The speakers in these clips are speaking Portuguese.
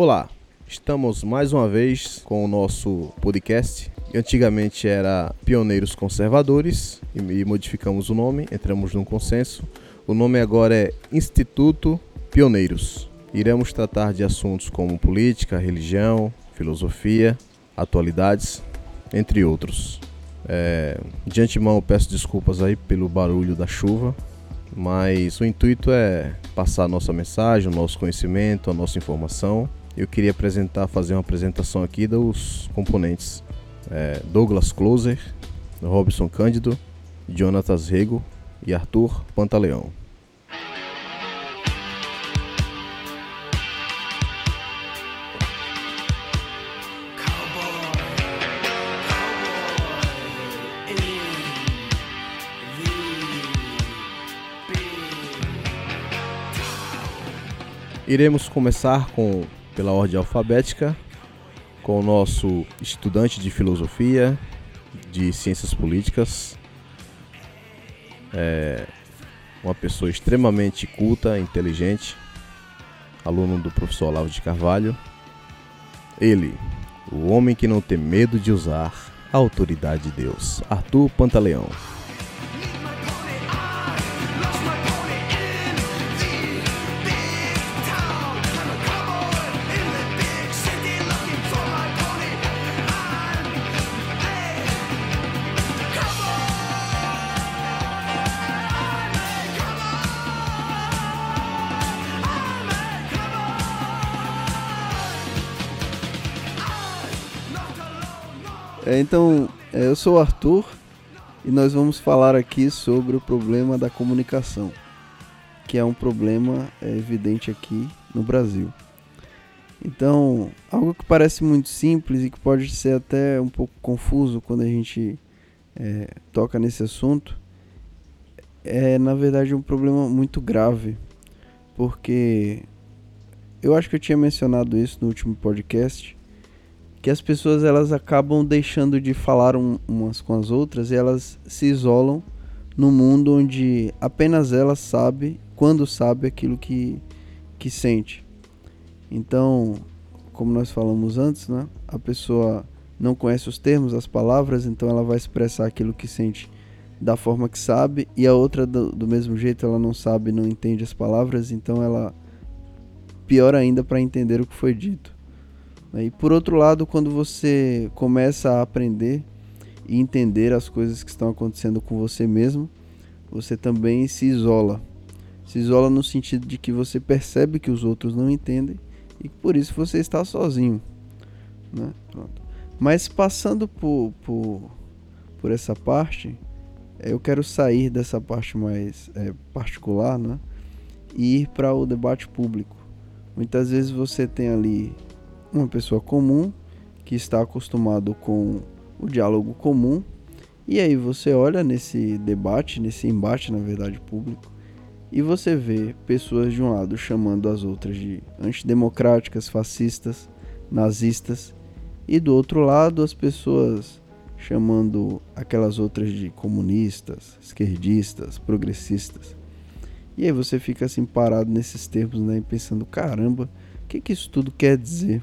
Olá, estamos mais uma vez com o nosso podcast. Antigamente era Pioneiros Conservadores e modificamos o nome, entramos num consenso. O nome agora é Instituto Pioneiros. Iremos tratar de assuntos como política, religião, filosofia, atualidades, entre outros. É, de antemão peço desculpas aí pelo barulho da chuva, mas o intuito é passar a nossa mensagem, o nosso conhecimento, a nossa informação eu queria apresentar, fazer uma apresentação aqui dos componentes. É, Douglas Closer, Robson Cândido, Jonatas Rego e Arthur Pantaleão. Iremos começar com pela ordem alfabética, com o nosso estudante de filosofia, de ciências políticas, é uma pessoa extremamente culta, inteligente, aluno do professor Olavo de Carvalho. Ele, o homem que não tem medo de usar a autoridade de Deus, Arthur Pantaleão. Então, é, eu sou o Arthur e nós vamos falar aqui sobre o problema da comunicação, que é um problema é, evidente aqui no Brasil. Então, algo que parece muito simples e que pode ser até um pouco confuso quando a gente é, toca nesse assunto, é na verdade um problema muito grave, porque eu acho que eu tinha mencionado isso no último podcast, que as pessoas elas acabam deixando de falar um, umas com as outras e elas se isolam no mundo onde apenas ela sabe quando sabe aquilo que, que sente. Então, como nós falamos antes, né, a pessoa não conhece os termos, as palavras, então ela vai expressar aquilo que sente da forma que sabe, e a outra do, do mesmo jeito ela não sabe, não entende as palavras, então ela pior ainda para entender o que foi dito. Né? E por outro lado, quando você começa a aprender e entender as coisas que estão acontecendo com você mesmo, você também se isola. Se isola no sentido de que você percebe que os outros não entendem e por isso você está sozinho. Né? Mas passando por, por, por essa parte, eu quero sair dessa parte mais é, particular né? e ir para o debate público. Muitas vezes você tem ali uma pessoa comum que está acostumado com o diálogo comum. E aí você olha nesse debate, nesse embate, na verdade, público, e você vê pessoas de um lado chamando as outras de antidemocráticas, fascistas, nazistas, e do outro lado as pessoas chamando aquelas outras de comunistas, esquerdistas, progressistas. E aí você fica assim parado nesses termos, né, pensando, caramba, o que, que isso tudo quer dizer?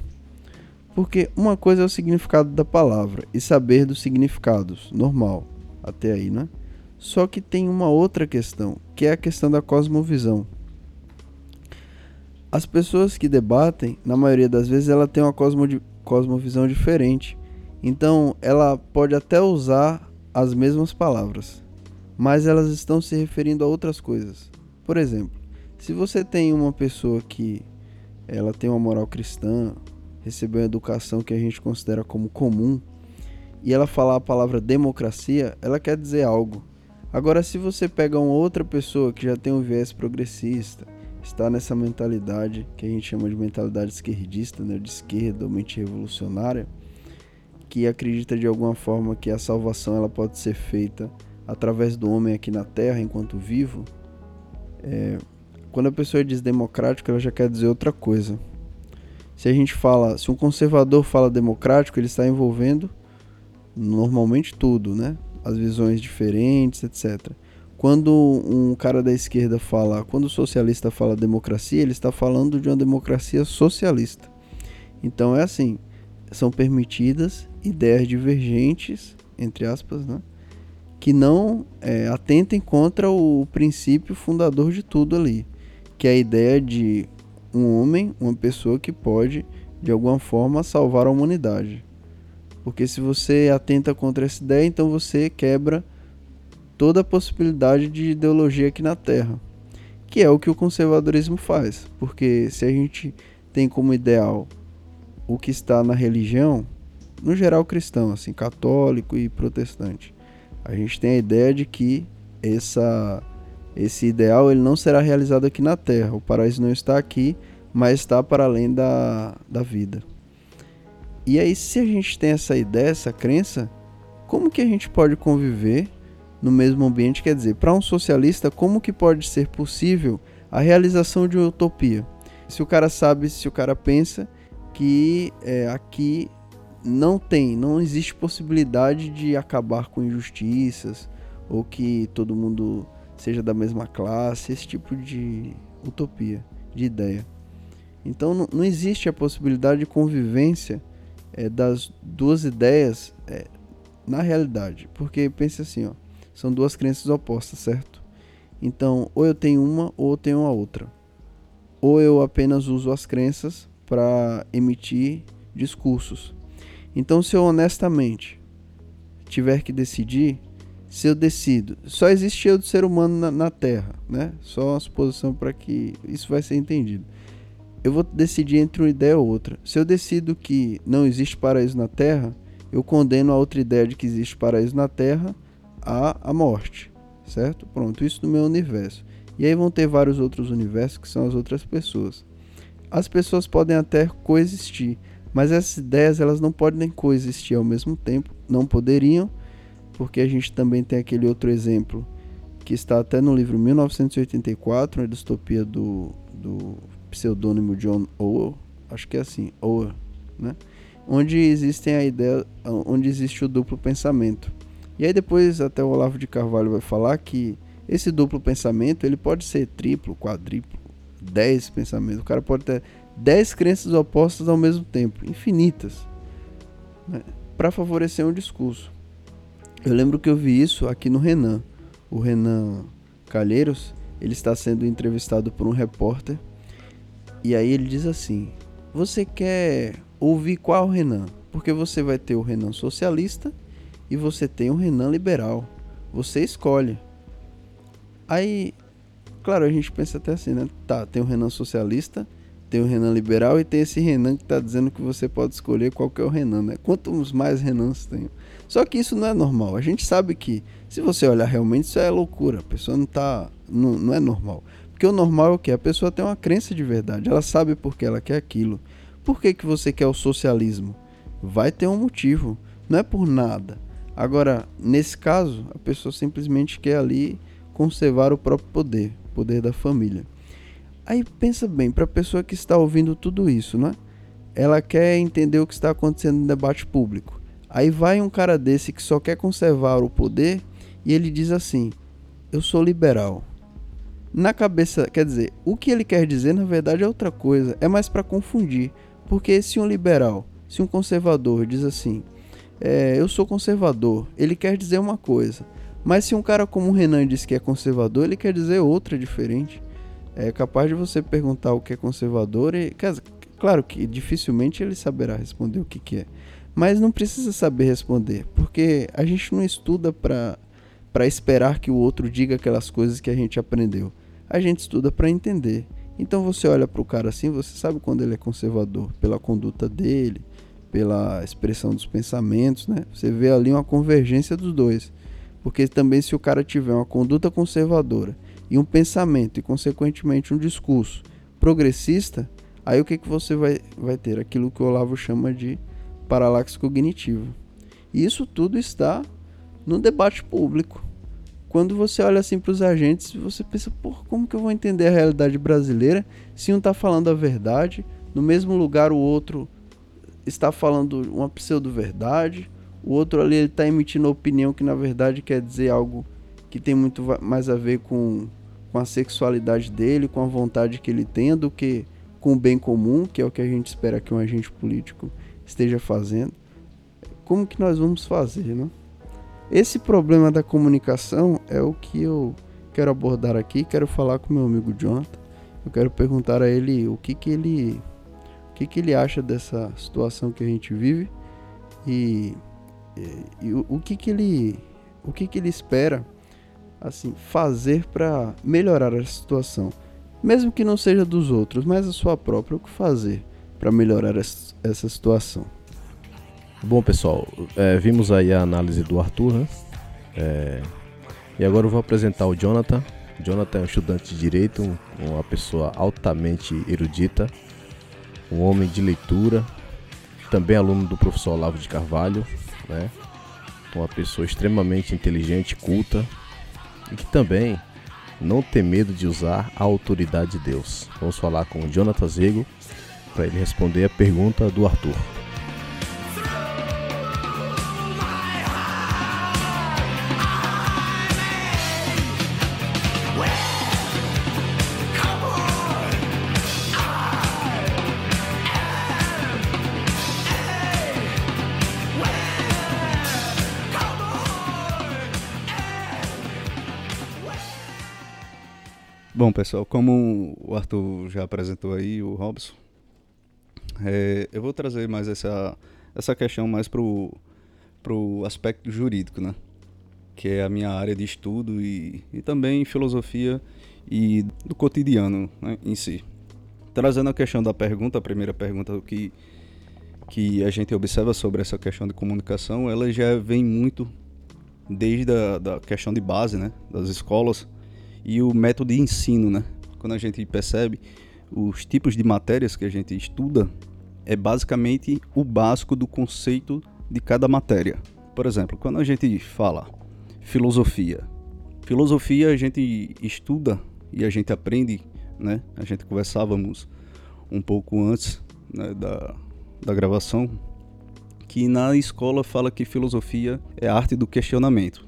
Porque uma coisa é o significado da palavra e saber dos significados, normal, até aí, né? Só que tem uma outra questão, que é a questão da cosmovisão. As pessoas que debatem, na maioria das vezes, ela tem uma cosmo cosmovisão diferente. Então, ela pode até usar as mesmas palavras, mas elas estão se referindo a outras coisas. Por exemplo, se você tem uma pessoa que ela tem uma moral cristã, recebeu uma educação que a gente considera como comum, e ela falar a palavra democracia, ela quer dizer algo. Agora, se você pega uma outra pessoa que já tem um viés progressista, está nessa mentalidade que a gente chama de mentalidade esquerdista, né, de esquerda ou mente revolucionária, que acredita de alguma forma que a salvação ela pode ser feita através do homem aqui na Terra enquanto vivo, é, quando a pessoa diz democrático, ela já quer dizer outra coisa se a gente fala, se um conservador fala democrático, ele está envolvendo normalmente tudo, né? As visões diferentes, etc. Quando um cara da esquerda fala, quando o socialista fala democracia, ele está falando de uma democracia socialista. Então é assim, são permitidas ideias divergentes, entre aspas, né? que não é, atentem contra o princípio fundador de tudo ali, que é a ideia de um homem, uma pessoa que pode, de alguma forma, salvar a humanidade. Porque se você atenta contra essa ideia, então você quebra toda a possibilidade de ideologia aqui na Terra, que é o que o conservadorismo faz. Porque se a gente tem como ideal o que está na religião, no geral cristão, assim, católico e protestante, a gente tem a ideia de que essa, esse ideal ele não será realizado aqui na Terra. O paraíso não está aqui, mas está para além da, da vida. E aí, se a gente tem essa ideia, essa crença, como que a gente pode conviver no mesmo ambiente? Quer dizer, para um socialista, como que pode ser possível a realização de uma utopia? Se o cara sabe, se o cara pensa que é, aqui não tem, não existe possibilidade de acabar com injustiças ou que todo mundo seja da mesma classe, esse tipo de utopia, de ideia. Então não, não existe a possibilidade de convivência é, das duas ideias é, na realidade, porque pense assim, ó, são duas crenças opostas, certo? Então ou eu tenho uma ou eu tenho a outra, ou eu apenas uso as crenças para emitir discursos então, se eu honestamente tiver que decidir, se eu decido, só existe eu do ser humano na, na Terra, né? Só uma suposição para que isso vai ser entendido. Eu vou decidir entre uma ideia ou outra. Se eu decido que não existe paraíso na Terra, eu condeno a outra ideia de que existe paraíso na Terra à, à morte, certo? Pronto, isso no meu universo. E aí vão ter vários outros universos que são as outras pessoas. As pessoas podem até coexistir, mas essas ideias elas não podem coexistir ao mesmo tempo, não poderiam, porque a gente também tem aquele outro exemplo que está até no livro 1984, a distopia do, do pseudônimo John Orwell, acho que é assim, Orwell, né? Onde existem a ideia, onde existe o duplo pensamento. E aí depois até o Olavo de Carvalho vai falar que esse duplo pensamento ele pode ser triplo, quadriplo, dez pensamentos. O cara pode ter dez crenças opostas ao mesmo tempo, infinitas, né, para favorecer um discurso. Eu lembro que eu vi isso aqui no Renan. O Renan Calheiros, ele está sendo entrevistado por um repórter e aí ele diz assim: Você quer ouvir qual Renan? Porque você vai ter o Renan socialista e você tem o Renan liberal. Você escolhe. Aí, claro, a gente pensa até assim, né? Tá, tem o Renan socialista tem o Renan liberal e tem esse Renan que está dizendo que você pode escolher qual que é o Renan, né? Quantos mais Renans tem? Só que isso não é normal. A gente sabe que, se você olhar realmente, isso é loucura. A pessoa não tá. Não, não é normal. Porque o normal é o que? A pessoa tem uma crença de verdade. Ela sabe por que ela quer aquilo. Por que, que você quer o socialismo? Vai ter um motivo. Não é por nada. Agora, nesse caso, a pessoa simplesmente quer ali conservar o próprio poder, o poder da família. Aí pensa bem, para a pessoa que está ouvindo tudo isso, né? Ela quer entender o que está acontecendo no debate público. Aí vai um cara desse que só quer conservar o poder e ele diz assim: "Eu sou liberal". Na cabeça, quer dizer, o que ele quer dizer na verdade é outra coisa, é mais para confundir. Porque se um liberal, se um conservador diz assim: é, "Eu sou conservador", ele quer dizer uma coisa. Mas se um cara como o Renan diz que é conservador, ele quer dizer outra diferente é capaz de você perguntar o que é conservador e, claro que dificilmente ele saberá responder o que, que é. Mas não precisa saber responder, porque a gente não estuda para esperar que o outro diga aquelas coisas que a gente aprendeu. A gente estuda para entender. Então você olha para o cara assim, você sabe quando ele é conservador, pela conduta dele, pela expressão dos pensamentos, né? Você vê ali uma convergência dos dois. Porque também se o cara tiver uma conduta conservadora e um pensamento e, consequentemente, um discurso progressista, aí o que, que você vai, vai ter? Aquilo que o Olavo chama de paralaxe cognitivo. E isso tudo está no debate público. Quando você olha assim para os agentes, você pensa, por como que eu vou entender a realidade brasileira se um está falando a verdade, no mesmo lugar o outro está falando uma pseudo-verdade, o outro ali está emitindo opinião que na verdade quer dizer algo que tem muito mais a ver com, com a sexualidade dele, com a vontade que ele tem, do que com o bem comum, que é o que a gente espera que um agente político esteja fazendo, como que nós vamos fazer, né? Esse problema da comunicação é o que eu quero abordar aqui, quero falar com meu amigo Jonathan. Eu quero perguntar a ele o que que ele o que que ele acha dessa situação que a gente vive e, e, e o, o que que ele o que que ele espera assim fazer para melhorar a situação, mesmo que não seja dos outros, mas a sua própria, o que fazer para melhorar essa situação. Bom pessoal, é, vimos aí a análise do Arthur, né? É, e agora eu vou apresentar o Jonathan. Jonathan é um estudante de direito, um, uma pessoa altamente erudita, um homem de leitura, também aluno do professor Olavo de Carvalho, né? Uma pessoa extremamente inteligente, culta e que também não tem medo de usar a autoridade de Deus. Vamos falar com o Jonathan Zego para ele responder a pergunta do Arthur. Pessoal, como o Arthur já apresentou aí, o Robson, é, eu vou trazer mais essa, essa questão mais pro, pro aspecto jurídico, né? Que é a minha área de estudo e, e também filosofia e do cotidiano né, em si. Trazendo a questão da pergunta, a primeira pergunta que, que a gente observa sobre essa questão de comunicação, ela já vem muito desde a da questão de base, né? Das escolas, e o método de ensino, né? Quando a gente percebe os tipos de matérias que a gente estuda, é basicamente o básico do conceito de cada matéria. Por exemplo, quando a gente fala filosofia, filosofia a gente estuda e a gente aprende, né? A gente conversávamos um pouco antes né, da, da gravação que na escola fala que filosofia é a arte do questionamento.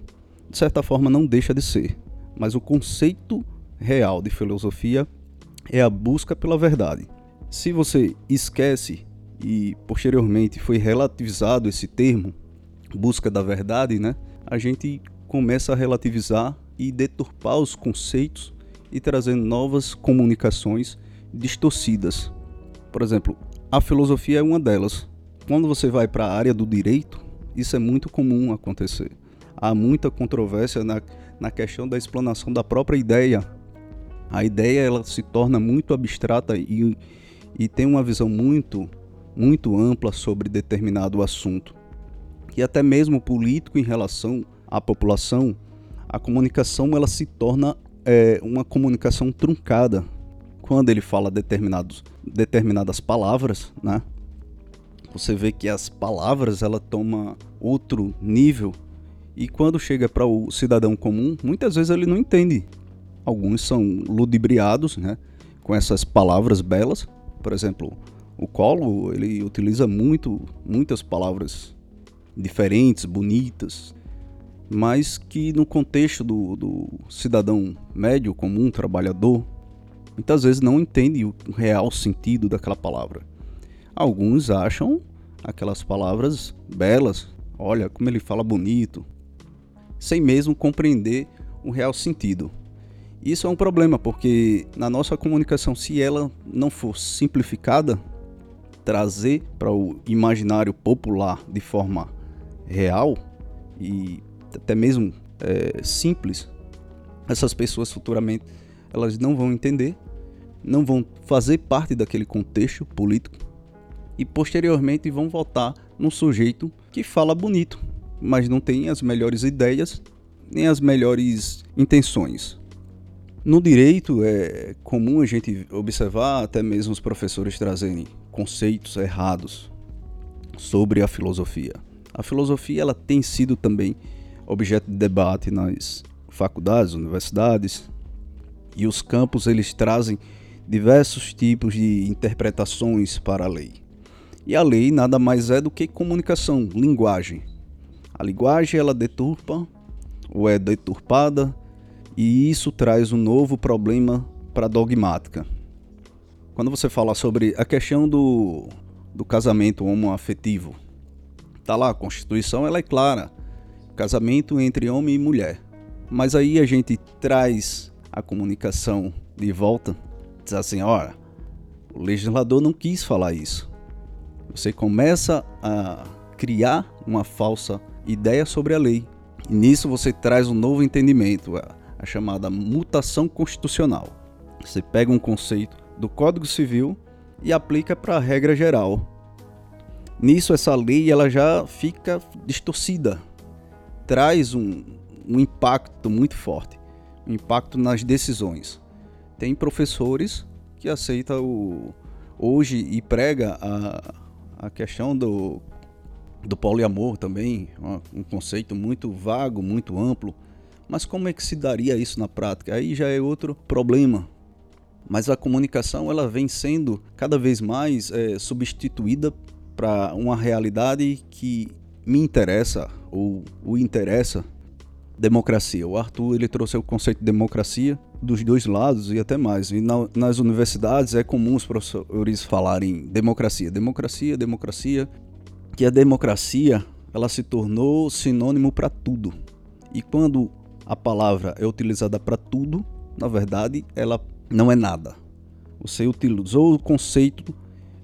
De certa forma, não deixa de ser mas o conceito real de filosofia é a busca pela verdade. Se você esquece e posteriormente foi relativizado esse termo, busca da verdade, né? A gente começa a relativizar e deturpar os conceitos e trazendo novas comunicações distorcidas. Por exemplo, a filosofia é uma delas. Quando você vai para a área do direito, isso é muito comum acontecer. Há muita controvérsia na na questão da explanação da própria ideia. A ideia ela se torna muito abstrata e, e tem uma visão muito, muito ampla sobre determinado assunto. E até mesmo político em relação à população, a comunicação ela se torna é, uma comunicação truncada. Quando ele fala determinados, determinadas palavras, né? Você vê que as palavras ela toma outro nível e quando chega para o cidadão comum, muitas vezes ele não entende. Alguns são ludibriados, né, com essas palavras belas. Por exemplo, o Colo, ele utiliza muito, muitas palavras diferentes, bonitas, mas que no contexto do, do cidadão médio, comum, trabalhador, muitas vezes não entende o real sentido daquela palavra. Alguns acham aquelas palavras belas, olha como ele fala bonito, sem mesmo compreender o real sentido. Isso é um problema, porque na nossa comunicação, se ela não for simplificada, trazer para o imaginário popular de forma real e até mesmo é, simples, essas pessoas futuramente elas não vão entender, não vão fazer parte daquele contexto político e posteriormente vão votar num sujeito que fala bonito, mas não tem as melhores ideias nem as melhores intenções. No direito é comum a gente observar até mesmo os professores trazerem conceitos errados sobre a filosofia. A filosofia ela tem sido também objeto de debate nas faculdades, universidades, e os campos eles trazem diversos tipos de interpretações para a lei. E a lei nada mais é do que comunicação, linguagem. A linguagem ela deturpa ou é deturpada e isso traz um novo problema para a dogmática. quando você fala sobre a questão do, do casamento homoafetivo, tá lá, a Constituição ela é clara, casamento entre homem e mulher. Mas aí a gente traz a comunicação de volta, diz assim, olha, o legislador não quis falar isso. Você começa a criar uma falsa ideia sobre a lei. E nisso você traz um novo entendimento, a, chamada mutação constitucional. Você pega um conceito do Código Civil e aplica para a regra geral. Nisso essa lei ela já fica distorcida, traz um, um impacto muito forte, um impacto nas decisões. Tem professores que aceita o hoje e prega a, a questão do do poliamor também, um conceito muito vago, muito amplo. Mas como é que se daria isso na prática? Aí já é outro problema. Mas a comunicação ela vem sendo cada vez mais é, substituída para uma realidade que me interessa ou o interessa democracia. O Arthur ele trouxe o conceito de democracia dos dois lados e até mais. E na, nas universidades é comum os professores falarem democracia, democracia, democracia que a democracia ela se tornou sinônimo para tudo. E quando a palavra é utilizada para tudo, na verdade, ela não é nada. Você utilizou o conceito,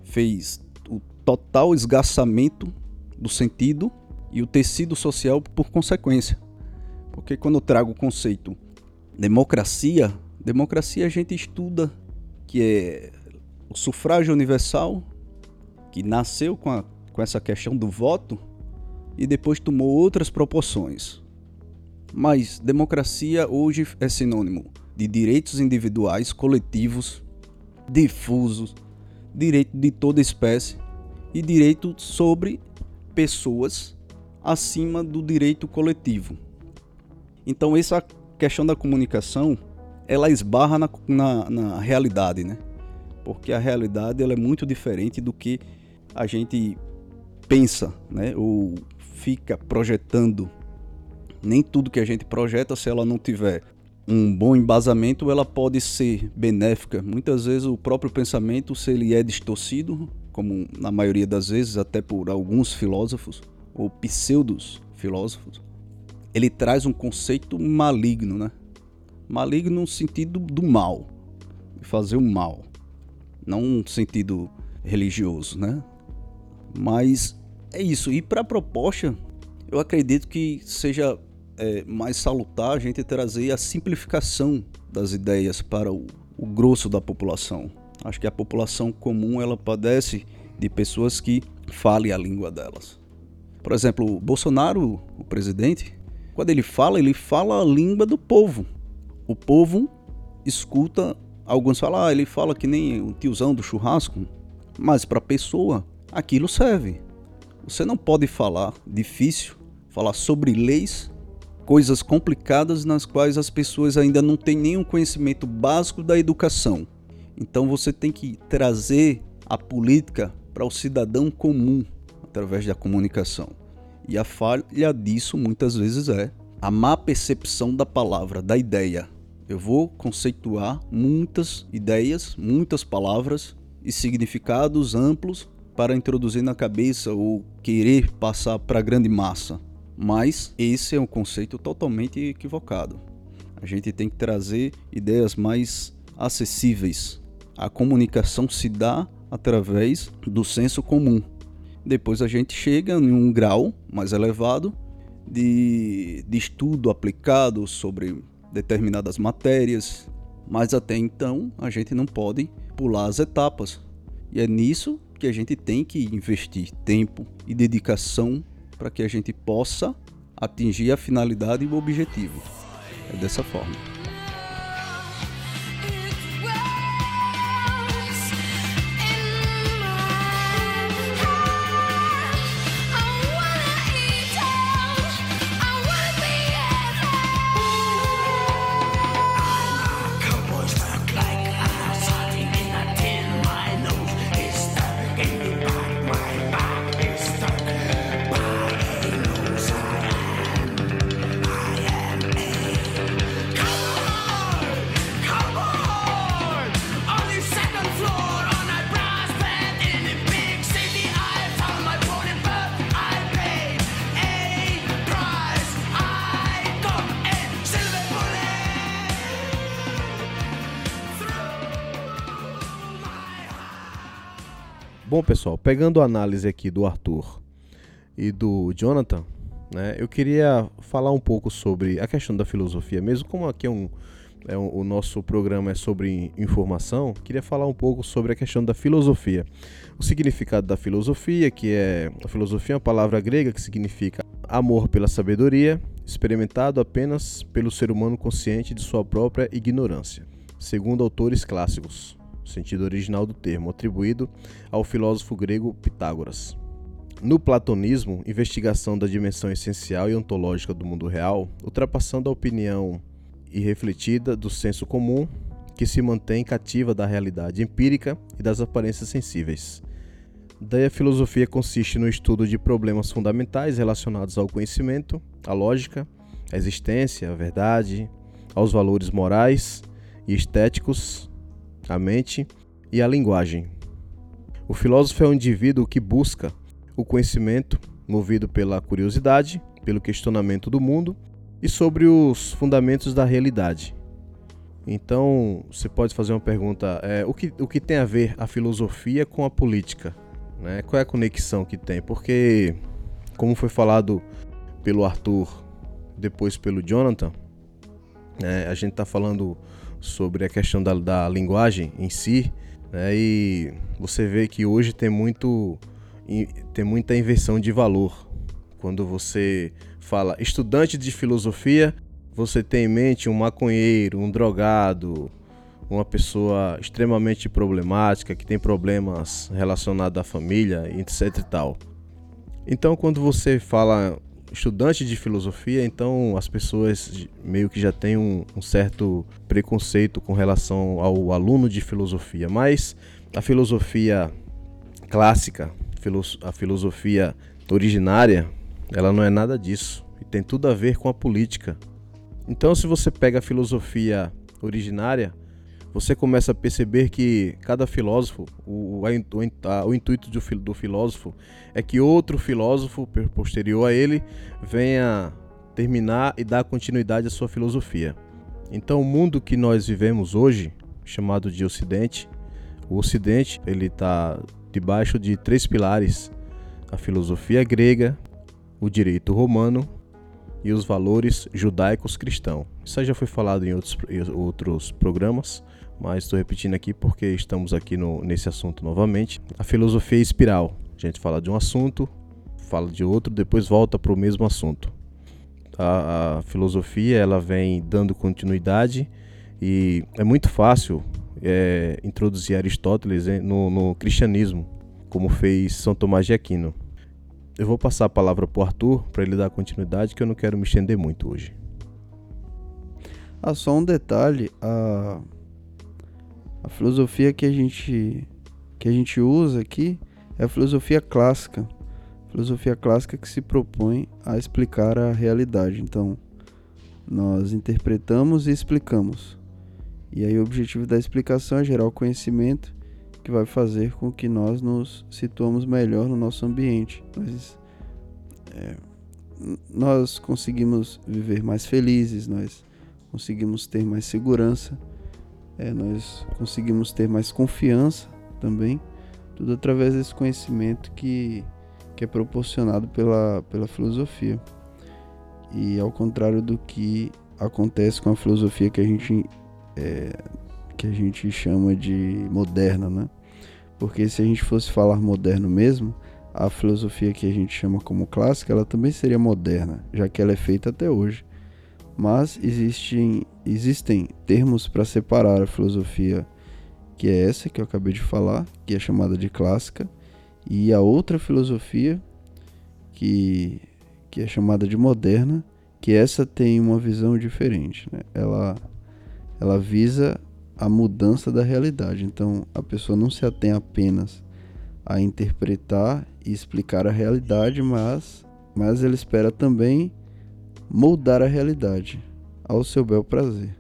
fez o total esgaçamento do sentido e o tecido social por consequência. Porque quando eu trago o conceito democracia, democracia a gente estuda que é o sufrágio universal que nasceu com a com essa questão do voto e depois tomou outras proporções. Mas democracia hoje é sinônimo de direitos individuais, coletivos, difusos, direito de toda espécie e direito sobre pessoas acima do direito coletivo. Então essa questão da comunicação ela esbarra na, na, na realidade, né? Porque a realidade ela é muito diferente do que a gente pensa, né, ou fica projetando. Nem tudo que a gente projeta, se ela não tiver um bom embasamento, ela pode ser benéfica. Muitas vezes o próprio pensamento, se ele é distorcido, como na maioria das vezes até por alguns filósofos ou pseudos filósofos, ele traz um conceito maligno, né? Maligno no sentido do mal, de fazer o mal, não no sentido religioso, né? Mas é isso. E para a proposta, eu acredito que seja é, mais salutar a gente trazer a simplificação das ideias para o, o grosso da população. Acho que a população comum ela padece de pessoas que falem a língua delas. Por exemplo, o Bolsonaro, o presidente, quando ele fala, ele fala a língua do povo. O povo escuta, alguns falam, ah, ele fala que nem o tiozão do churrasco, mas para a pessoa aquilo serve. Você não pode falar difícil, falar sobre leis, coisas complicadas nas quais as pessoas ainda não têm nenhum conhecimento básico da educação. Então você tem que trazer a política para o cidadão comum através da comunicação. E a falha disso muitas vezes é a má percepção da palavra, da ideia. Eu vou conceituar muitas ideias, muitas palavras e significados amplos para introduzir na cabeça ou querer passar para a grande massa. Mas esse é um conceito totalmente equivocado. A gente tem que trazer ideias mais acessíveis. A comunicação se dá através do senso comum. Depois a gente chega em um grau mais elevado de, de estudo aplicado sobre determinadas matérias, mas até então a gente não pode pular as etapas. E é nisso que a gente tem que investir tempo e dedicação para que a gente possa atingir a finalidade e o objetivo. É dessa forma. Bom, pessoal, pegando a análise aqui do Arthur e do Jonathan, né, eu queria falar um pouco sobre a questão da filosofia, mesmo como aqui é um, é um, o nosso programa é sobre informação, queria falar um pouco sobre a questão da filosofia. O significado da filosofia, que é a filosofia é uma palavra grega que significa amor pela sabedoria, experimentado apenas pelo ser humano consciente de sua própria ignorância, segundo autores clássicos. Sentido original do termo, atribuído ao filósofo grego Pitágoras. No platonismo, investigação da dimensão essencial e ontológica do mundo real, ultrapassando a opinião irrefletida do senso comum que se mantém cativa da realidade empírica e das aparências sensíveis. Daí a filosofia consiste no estudo de problemas fundamentais relacionados ao conhecimento, à lógica, à existência, à verdade, aos valores morais e estéticos, à mente e à linguagem. O filósofo é um indivíduo que busca o conhecimento movido pela curiosidade, pelo questionamento do mundo e sobre os fundamentos da realidade. Então, você pode fazer uma pergunta: é, o, que, o que tem a ver a filosofia com a política? Né? Qual é a conexão que tem? Porque, como foi falado pelo Arthur, depois pelo Jonathan, né, a gente está falando sobre a questão da, da linguagem em si, né, e você vê que hoje tem muito tem muita inversão de valor. Quando você fala estudante de filosofia, você tem em mente um maconheiro, um drogado, uma pessoa extremamente problemática, que tem problemas relacionados à família, etc e tal. Então, quando você fala estudante de filosofia, então as pessoas meio que já têm um, um certo preconceito com relação ao aluno de filosofia. Mas a filosofia clássica, a filosofia originária, ela não é nada disso. E tem tudo a ver com a política. Então, se você pega a filosofia originária, você começa a perceber que cada filósofo, o, o, intuito do, do filósofo é que outro filósofo posterior a ele venha terminar e dar continuidade à sua filosofia. Então, o mundo que nós vivemos hoje, chamado de Ocidente, o Ocidente ele está debaixo de três pilares: a filosofia grega, o direito romano e os valores judaicos cristãos. Isso já foi falado em outros, em outros programas mas estou repetindo aqui porque estamos aqui no, nesse assunto novamente. A filosofia é espiral. A gente fala de um assunto, fala de outro, depois volta para o mesmo assunto. A, a, filosofia ela vem dando continuidade e é muito fácil é, introduzir Aristóteles no, no cristianismo, como fez São Tomás de Aquino. Eu vou passar a palavra para o Arthur para ele dar continuidade, que eu não quero me estender muito hoje. Ah, só um detalhe, a a filosofia que a gente que a gente usa aqui é a filosofia clássica. Filosofia clássica que se propõe a explicar a realidade. Então, nós interpretamos e explicamos. E aí o objetivo da explicação é gerar o conhecimento que vai fazer com que nós nos situamos melhor no nosso ambiente. Nós, é, nós conseguimos viver mais felizes, nós conseguimos ter mais segurança é, nós conseguimos ter mais confiança também, tudo através desse conhecimento que, que é proporcionado pela, pela filosofia. E ao contrário do que acontece com a filosofia que a gente, é, que a gente chama de moderna, né? Porque se a gente fosse falar moderno mesmo, a filosofia que a gente chama como clássica, ela também seria moderna, já que ela é feita até hoje. Mas existem, existem termos para separar a filosofia, que é essa que eu acabei de falar, que é chamada de clássica, e a outra filosofia, que, que é chamada de moderna, que essa tem uma visão diferente. Né? Ela, ela visa a mudança da realidade. Então a pessoa não se atém apenas a interpretar e explicar a realidade, mas, mas ela espera também moldar a realidade ao seu bel prazer.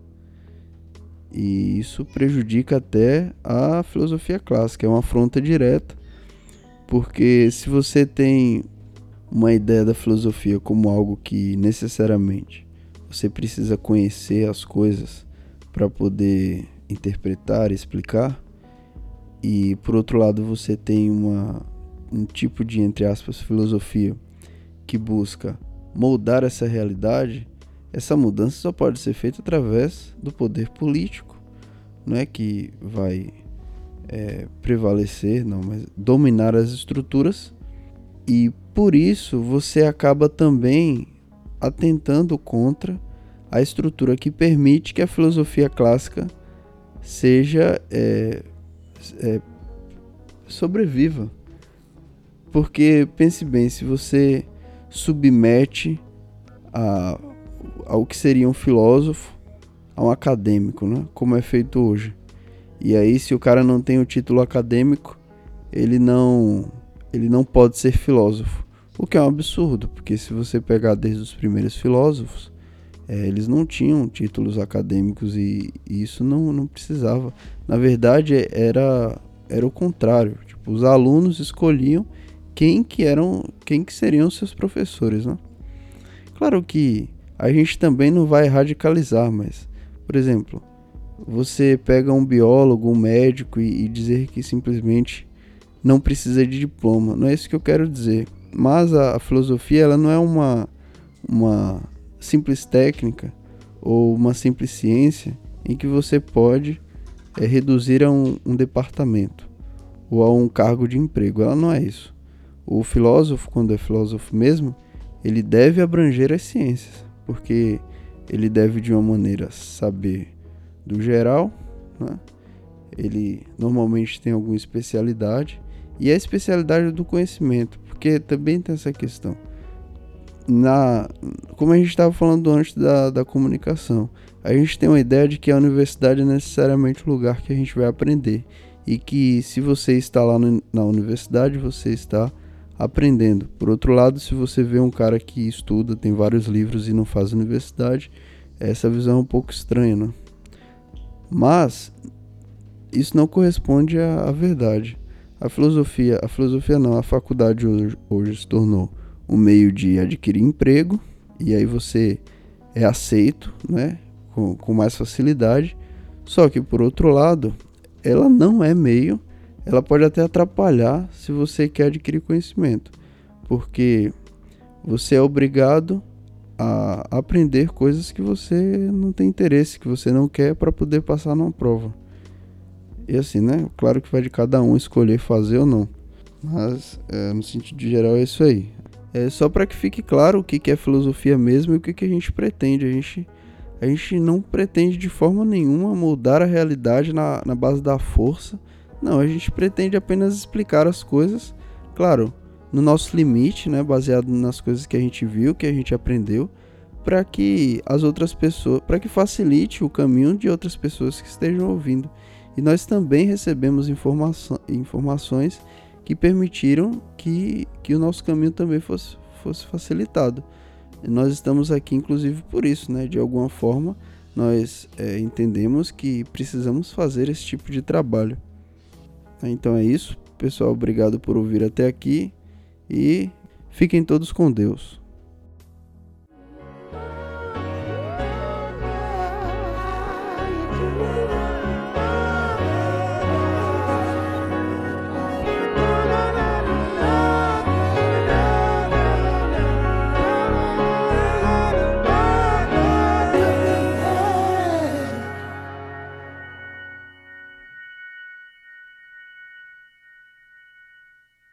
E isso prejudica até a filosofia clássica, é uma afronta direta, porque se você tem uma ideia da filosofia como algo que necessariamente você precisa conhecer as coisas para poder interpretar explicar, e por outro lado você tem uma, um tipo de, entre aspas, filosofia que busca moldar essa realidade, essa mudança só pode ser feita através do poder político, não é que vai é, prevalecer, não, mas dominar as estruturas e por isso você acaba também atentando contra a estrutura que permite que a filosofia clássica seja é, é, sobreviva. Porque pense bem, se você submete a, ao que seria um filósofo a um acadêmico, né? como é feito hoje. E aí, se o cara não tem o título acadêmico, ele não, ele não pode ser filósofo. O que é um absurdo, porque se você pegar desde os primeiros filósofos, é, eles não tinham títulos acadêmicos e, e, isso não, não precisava. Na verdade, era, era o contrário. Tipo, os alunos escolhiam quem que eram, quem que seriam seus professores, né? Claro que a gente também não vai radicalizar, mas, por exemplo, você pega um biólogo, um médico e, e dizer que simplesmente não precisa de diploma. Não é isso que eu quero dizer. Mas a, a filosofia ela não é uma, uma simples técnica ou uma simples ciência em que você pode é, reduzir a um, um departamento ou a um cargo de emprego. Ela não é isso. O filósofo, quando é filósofo mesmo, ele deve abranger as ciências, porque ele deve de uma maneira saber do geral, né? ele normalmente tem alguma especialidade e a especialidade do conhecimento, porque também tem essa questão. Na, como a gente estava falando antes da, da comunicação, a gente tem uma ideia de que a universidade é necessariamente o lugar que a gente vai aprender e que se você está lá no, na universidade, você está aprendendo. Por outro lado, se você vê um cara que estuda, tem vários livros e não faz universidade, essa visão é um pouco estranha, né? Mas isso não corresponde à, à verdade. A filosofia, a filosofia não, a faculdade hoje, hoje se tornou um meio de adquirir emprego e aí você é aceito, né, com, com mais facilidade. Só que por outro lado, ela não é meio, ela pode até atrapalhar se você quer adquirir conhecimento, porque você é obrigado a aprender coisas que você não tem interesse, que você não quer para poder passar numa prova. E assim, né? Claro que vai de cada um escolher fazer ou não. Mas, é, no sentido geral, é isso aí. É só para que fique claro o que, que é filosofia mesmo e o que, que a gente pretende. A gente, a gente não pretende de forma nenhuma mudar a realidade na, na base da força. Não, a gente pretende apenas explicar as coisas, claro, no nosso limite, né, baseado nas coisas que a gente viu, que a gente aprendeu, para que as outras pessoas, para que facilite o caminho de outras pessoas que estejam ouvindo. E nós também recebemos informações que permitiram que, que o nosso caminho também fosse, fosse facilitado. E nós estamos aqui, inclusive, por isso, né? De alguma forma, nós é, entendemos que precisamos fazer esse tipo de trabalho. Então é isso, pessoal. Obrigado por ouvir até aqui e fiquem todos com Deus.